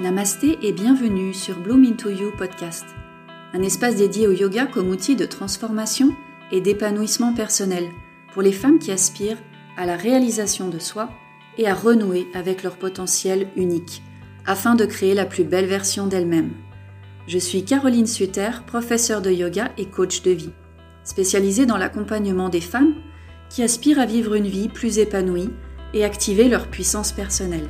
Namasté et bienvenue sur Bloom Into You podcast, un espace dédié au yoga comme outil de transformation et d'épanouissement personnel pour les femmes qui aspirent à la réalisation de soi et à renouer avec leur potentiel unique afin de créer la plus belle version d'elles-mêmes. Je suis Caroline Suter, professeure de yoga et coach de vie, spécialisée dans l'accompagnement des femmes qui aspirent à vivre une vie plus épanouie et activer leur puissance personnelle.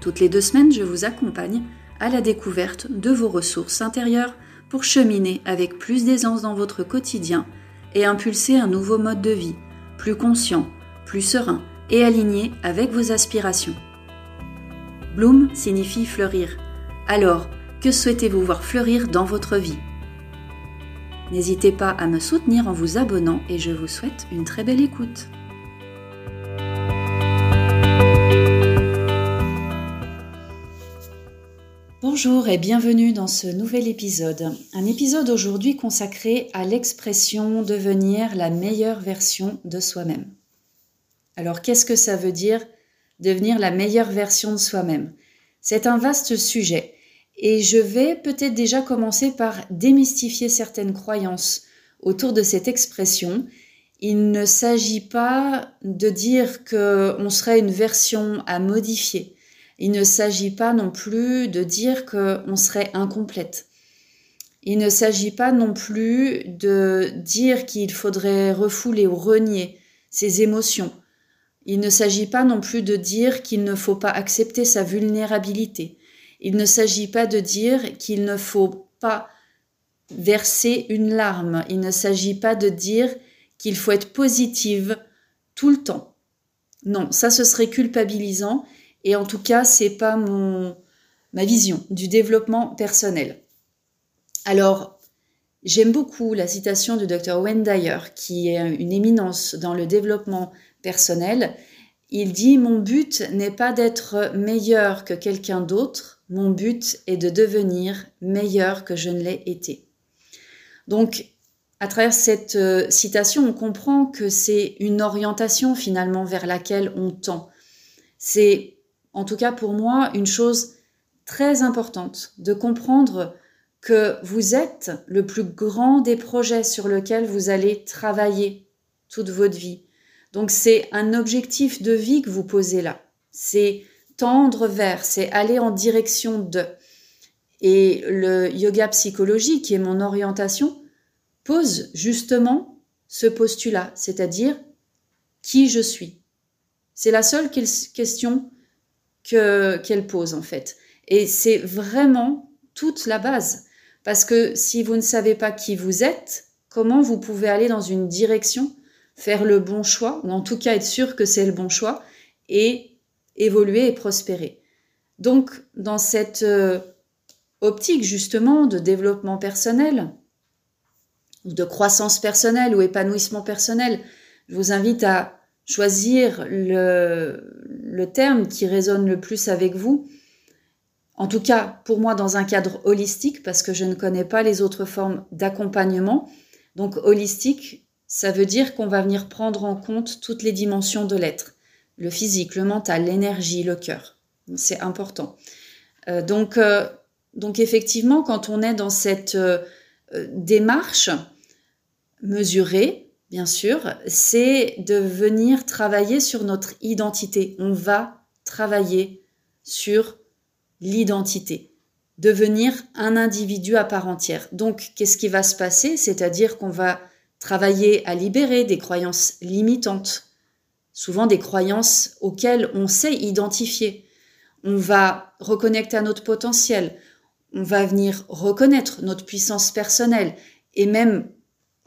Toutes les deux semaines, je vous accompagne à la découverte de vos ressources intérieures pour cheminer avec plus d'aisance dans votre quotidien et impulser un nouveau mode de vie, plus conscient, plus serein et aligné avec vos aspirations. Bloom signifie fleurir. Alors, que souhaitez-vous voir fleurir dans votre vie? N'hésitez pas à me soutenir en vous abonnant et je vous souhaite une très belle écoute. Bonjour et bienvenue dans ce nouvel épisode. Un épisode aujourd'hui consacré à l'expression devenir la meilleure version de soi-même. Alors qu'est-ce que ça veut dire devenir la meilleure version de soi-même? C'est un vaste sujet et je vais peut-être déjà commencer par démystifier certaines croyances autour de cette expression. Il ne s'agit pas de dire qu'on serait une version à modifier il ne s'agit pas non plus de dire qu'on serait incomplète. Il ne s'agit pas non plus de dire qu'il faudrait refouler ou renier ses émotions. Il ne s'agit pas non plus de dire qu'il ne faut pas accepter sa vulnérabilité. Il ne s'agit pas de dire qu'il ne faut pas verser une larme. Il ne s'agit pas de dire qu'il faut être positive tout le temps. Non, ça ce serait culpabilisant et en tout cas, c'est pas mon ma vision du développement personnel. Alors, j'aime beaucoup la citation du docteur Wayne Dyer, qui est une éminence dans le développement personnel. Il dit Mon but n'est pas d'être meilleur que quelqu'un d'autre, mon but est de devenir meilleur que je ne l'ai été. Donc, à travers cette euh, citation, on comprend que c'est une orientation finalement vers laquelle on tend. C'est en tout cas pour moi, une chose très importante de comprendre que vous êtes le plus grand des projets sur lesquels vous allez travailler toute votre vie. Donc c'est un objectif de vie que vous posez là. C'est tendre vers, c'est aller en direction de. Et le yoga psychologie, qui est mon orientation, pose justement ce postulat, c'est-à-dire qui je suis. C'est la seule question qu'elle pose en fait. Et c'est vraiment toute la base. Parce que si vous ne savez pas qui vous êtes, comment vous pouvez aller dans une direction, faire le bon choix, ou en tout cas être sûr que c'est le bon choix, et évoluer et prospérer. Donc, dans cette euh, optique justement de développement personnel, de croissance personnelle ou épanouissement personnel, je vous invite à choisir le, le terme qui résonne le plus avec vous. En tout cas, pour moi, dans un cadre holistique, parce que je ne connais pas les autres formes d'accompagnement. Donc, holistique, ça veut dire qu'on va venir prendre en compte toutes les dimensions de l'être. Le physique, le mental, l'énergie, le cœur. C'est important. Euh, donc, euh, donc, effectivement, quand on est dans cette euh, démarche mesurée, bien sûr, c'est de venir travailler sur notre identité. On va travailler sur l'identité, devenir un individu à part entière. Donc, qu'est-ce qui va se passer? C'est-à-dire qu'on va travailler à libérer des croyances limitantes, souvent des croyances auxquelles on sait identifier. On va reconnecter à notre potentiel, on va venir reconnaître notre puissance personnelle et même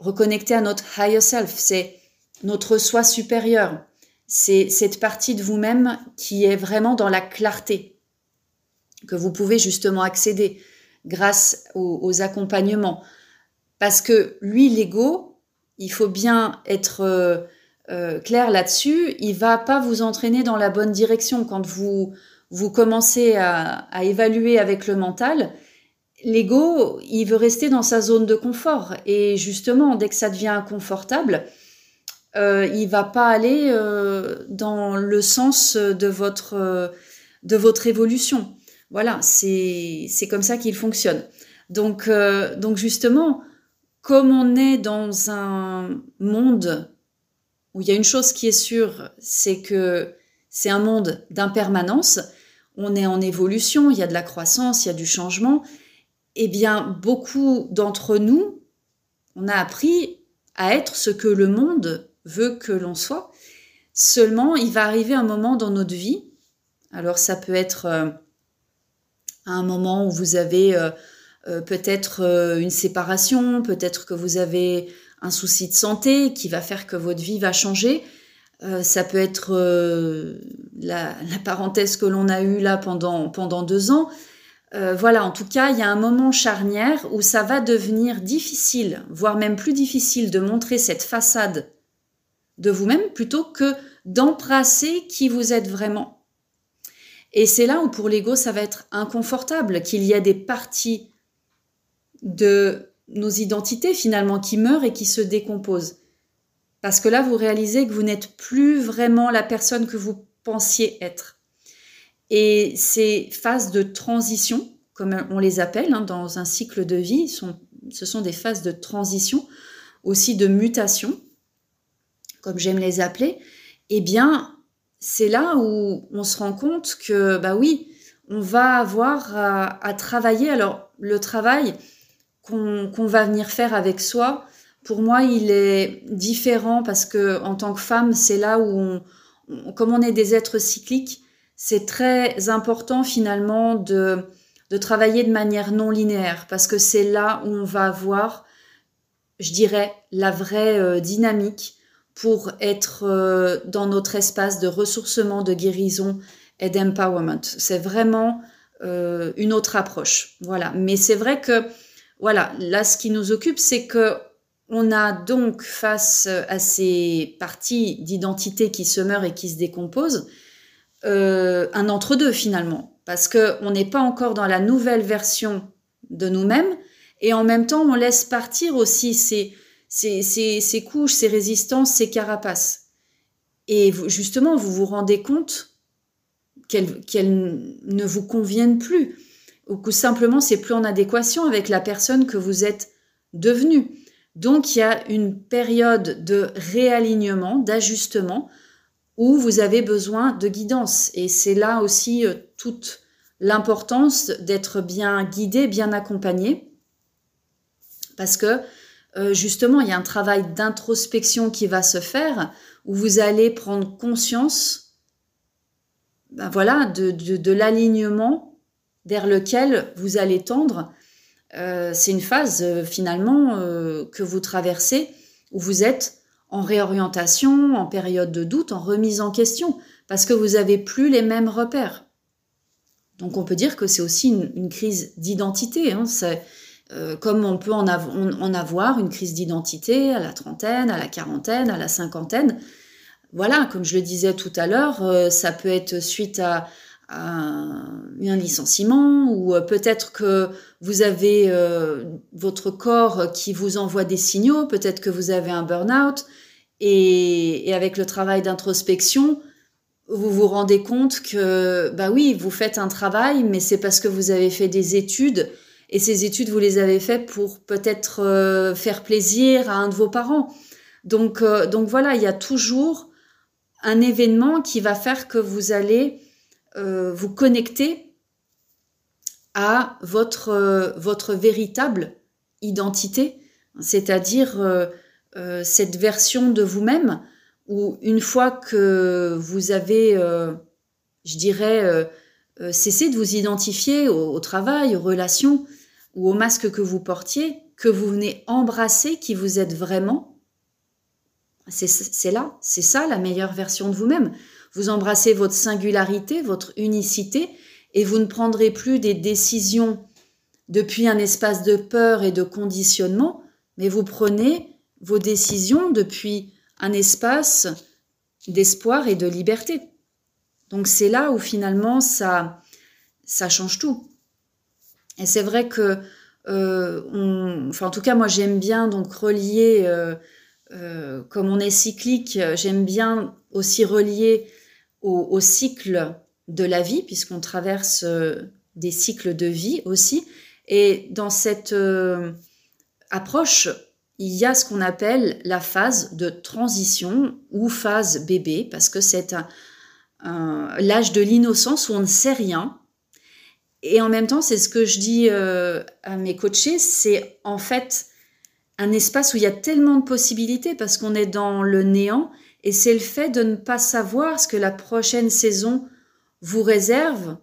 reconnecter à notre higher self, c'est notre soi supérieur. C'est cette partie de vous-même qui est vraiment dans la clarté, que vous pouvez justement accéder grâce aux, accompagnements. Parce que lui, l'ego, il faut bien être euh, euh, clair là-dessus, il va pas vous entraîner dans la bonne direction quand vous vous commencez à, à évaluer avec le mental l'ego, il veut rester dans sa zone de confort. Et justement, dès que ça devient inconfortable, euh, il va pas aller euh, dans le sens de votre, euh, de votre évolution. Voilà, c'est comme ça qu'il fonctionne. Donc, euh, donc justement, comme on est dans un monde où il y a une chose qui est sûre, c'est que c'est un monde d'impermanence, on est en évolution, il y a de la croissance, il y a du changement, eh bien, beaucoup d'entre nous, on a appris à être ce que le monde veut que l'on soit. Seulement, il va arriver un moment dans notre vie, alors ça peut être euh, un moment où vous avez euh, euh, peut-être une séparation, peut-être que vous avez un souci de santé qui va faire que votre vie va changer. ça peut être la, parenthèse que l'on a eue là pendant, pendant deux ans. Voilà, en tout cas, il y a un moment charnière où ça va devenir difficile, voire même plus difficile de montrer cette façade de vous-même plutôt que d'embrasser qui vous êtes vraiment. Et c'est là où pour l'ego, ça va être inconfortable, qu'il y a des parties de nos identités finalement qui meurent et qui se décomposent. Parce que là, vous réalisez que vous n'êtes plus vraiment la personne que vous pensiez être. Et ces phases de transition, comme on les appelle hein, dans un cycle de vie, sont, ce sont des phases de transition, aussi de mutation, comme j'aime les appeler, eh bien, c'est là où on se rend compte que, bah oui, on va avoir à, travailler. Alors, le travail qu'on va venir faire avec soi, pour moi, il est différent parce que en tant que femme, c'est là où, on, comme on est des êtres cycliques, c'est très important finalement de, de travailler de manière non linéaire parce que c'est là où on va avoir, je dirais, la vraie euh, dynamique pour être euh, dans notre espace de ressourcement, de guérison et d'empowerment. C'est vraiment euh, une autre approche. Voilà. Mais c'est vrai que, voilà, là, ce qui nous occupe, c'est que on a donc face à ces parties d'identité qui se meurent et qui se décomposent, euh, un entre-deux finalement, parce que on n'est pas encore dans la nouvelle version de nous-mêmes, et en même temps, on laisse partir aussi ces ces, couches, ces résistances, ces carapaces. Et justement, vous vous rendez compte qu'elles ne vous conviennent plus, ou que simplement c'est plus en adéquation avec la personne que vous êtes devenue. Donc il y a une période de réalignement, d'ajustement, où vous avez besoin de guidance. Et c'est là aussi euh, toute l'importance d'être bien guidé, bien accompagné, parce que euh, justement, il y a un travail d'introspection qui va se faire où vous allez prendre conscience ben voilà, de, l'alignement vers lequel vous allez tendre. Euh, c'est une phase finalement que vous traversez où vous êtes en réorientation, en période de doute, en remise en question, parce que vous n'avez plus les mêmes repères. Donc on peut dire que c'est aussi une, crise d'identité. Hein. Euh, comme on peut en, avoir une crise d'identité à la trentaine, à la quarantaine, à la cinquantaine. Voilà, comme je le disais tout à l'heure, euh, ça peut être suite à, un licenciement ou euh, peut-être que vous avez votre corps qui vous envoie des signaux, peut-être que vous avez un burn-out et, avec le travail d'introspection, vous vous rendez compte que, bah oui, vous faites un travail, mais c'est parce que vous avez fait des études et ces études, vous les avez faites pour peut-être euh, faire plaisir à un de vos parents. Donc, euh, donc voilà, il y a toujours un événement qui va faire que vous allez euh, vous connecter à votre, votre véritable identité, c'est-à-dire cette version de vous-même où une fois que vous avez, je dirais, cessé de vous identifier au travail, aux relations, ou au masque que vous portiez, que vous venez embrasser qui vous êtes vraiment, c'est là, c'est ça la meilleure version de vous-même. Vous embrassez votre singularité, votre unicité, et vous ne prendrez plus des décisions depuis un espace de peur et de conditionnement, mais vous prenez vos décisions depuis un espace d'espoir et de liberté. Donc c'est là où finalement ça, ça change tout. Et c'est vrai que, euh, enfin en tout cas moi j'aime bien donc relier, euh, euh, comme on est cyclique, j'aime bien aussi relier au, cycle de la vie puisqu'on traverse des cycles de vie aussi. Et dans cette approche, il y a ce qu'on appelle la phase de transition ou phase bébé, parce que c'est l'âge de l'innocence où on ne sait rien. Et en même temps, c'est ce que je dis euh, à mes coachés, c'est en fait un espace où il y a tellement de possibilités parce qu'on est dans le néant et c'est le fait de ne pas savoir ce que la prochaine saison vous réserve.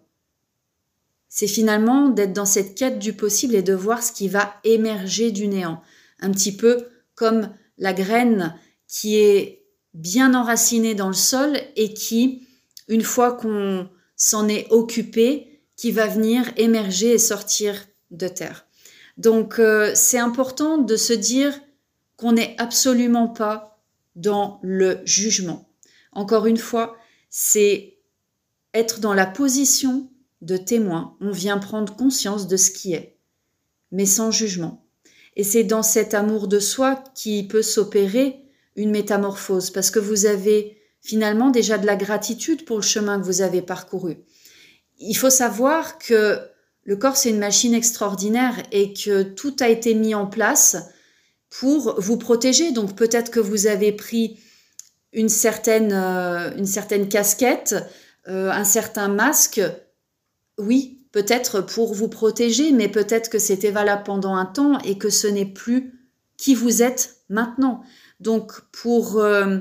C'est finalement d'être dans cette quête du possible et de voir ce qui va émerger du néant un petit peu comme la graine qui est bien enracinée dans le sol et qui, une fois qu'on s'en est occupé, qui va venir émerger et sortir de terre. Donc euh, c'est important de se dire qu'on n'est absolument pas dans le jugement. Encore une fois, c'est être dans la position de témoin. On vient prendre conscience de ce qui est, mais sans jugement. Et c'est dans cet amour de soi qui peut s'opérer une métamorphose, parce que vous avez finalement déjà de la gratitude pour le chemin que vous avez parcouru. Il faut savoir que le corps, c'est une machine extraordinaire et que tout a été mis en place pour vous protéger. Donc peut-être que vous avez pris une certaine, euh, une certaine casquette, euh, un certain masque. Oui, peut-être pour vous protéger, mais peut-être que c'était valable pendant un temps et que ce n'est plus qui vous êtes maintenant. Donc pour euh,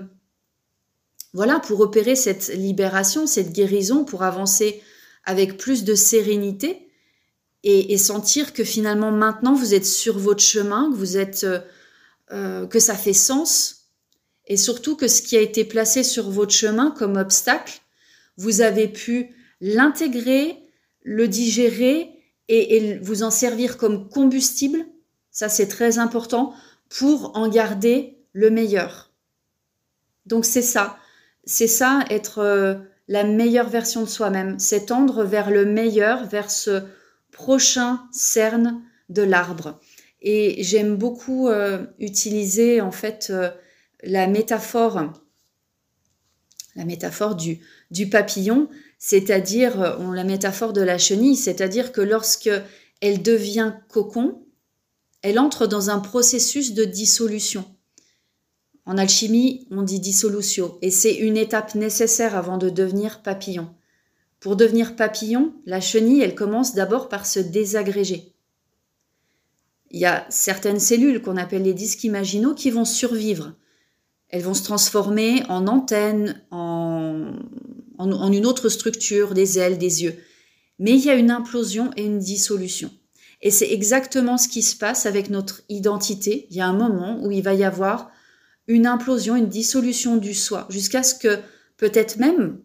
voilà, pour opérer cette libération, cette guérison, pour avancer avec plus de sérénité et, sentir que finalement maintenant vous êtes sur votre chemin, que vous êtes euh, euh, que ça fait sens et surtout que ce qui a été placé sur votre chemin comme obstacle, vous avez pu l'intégrer, le digérer et, vous en servir comme combustible, ça c'est très important, pour en garder le meilleur. Donc c'est ça, c'est ça être euh, la meilleure version de soi-même, c'est tendre vers le meilleur, vers ce prochain cerne de l'arbre. Et j'aime beaucoup euh, utiliser en fait euh, la métaphore, la métaphore du papillon, c'est-à-dire euh, on la métaphore de la chenille, c'est-à-dire que lorsque elle devient cocon, elle entre dans un processus de dissolution. En alchimie, on dit dissolution, et c'est une étape nécessaire avant de devenir papillon. Pour devenir papillon, la chenille, elle commence d'abord par se désagréger. Il y a certaines cellules qu'on appelle les disques imaginaux qui vont survivre. Elles vont se transformer en antennes, en en, une autre structure, des ailes, des yeux. Mais il y a une implosion et une dissolution. Et c'est exactement ce qui se passe avec notre identité. Il y a un moment où il va y avoir une implosion, une dissolution du soi, jusqu'à ce que peut-être même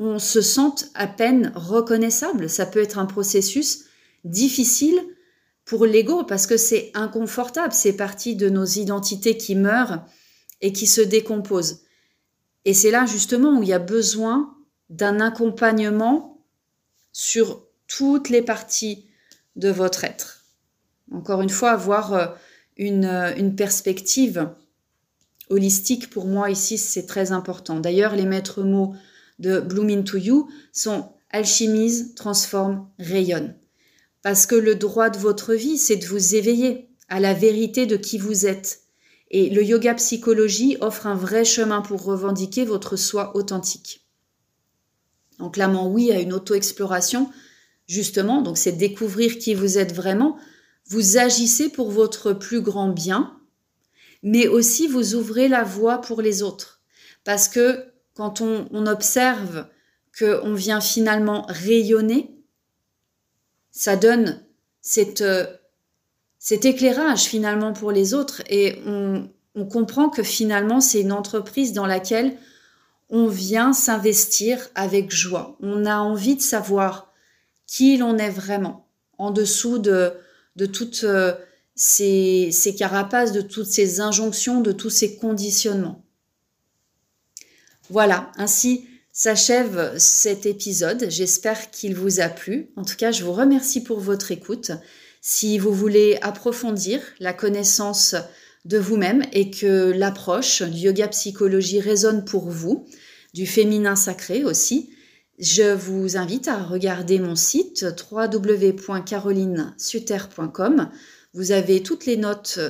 on se sente à peine reconnaissable. Ça peut être un processus difficile pour l'ego parce que c'est inconfortable, c'est partie de nos identités qui meurent et qui se décomposent. Et c'est là justement où il y a besoin d'un accompagnement sur toutes les parties de votre être. Encore une fois, avoir euh, une, euh, une perspective holistique, pour moi ici, c'est très important. D'ailleurs, les maîtres mots de Bloom into You sont alchimise, transforme, rayonne. Parce que le droit de votre vie, c'est de vous éveiller à la vérité de qui vous êtes. Et le yoga psychologie offre un vrai chemin pour revendiquer votre soi authentique. Donc clairement oui à une auto-exploration, justement, donc c'est découvrir qui vous êtes vraiment. Vous agissez pour votre plus grand bien, mais aussi vous ouvrez la voie pour les autres. Parce que quand on, observe qu'on vient finalement rayonner, ça donne cette, cet éclairage finalement pour les autres et on comprend que finalement c'est une entreprise dans laquelle on vient s'investir avec joie. On a envie de savoir qui l'on est vraiment, en dessous de, toutes euh, ces carapaces, de toutes ces injonctions, de tous ces conditionnements. Voilà, ainsi s'achève cet épisode. J'espère qu'il vous a plu. En tout cas, je vous remercie pour votre écoute. Si vous voulez approfondir la connaissance de vous-même et que l'approche du yoga psychologie résonne pour vous, du féminin sacré aussi, Je vous invite à regarder mon site www.carolinesuter.com. Vous avez toutes les notes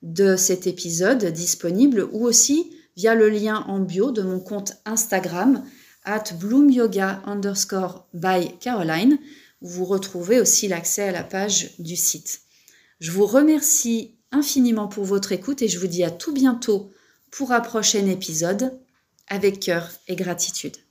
de cet épisode disponibles ou aussi via le lien en bio de mon compte Instagram at bloomyoga underscore by Caroline vous retrouvez aussi l'accès à la page du site. Je vous remercie infiniment pour votre écoute et je vous dis à tout bientôt pour un prochain épisode avec cœur et gratitude.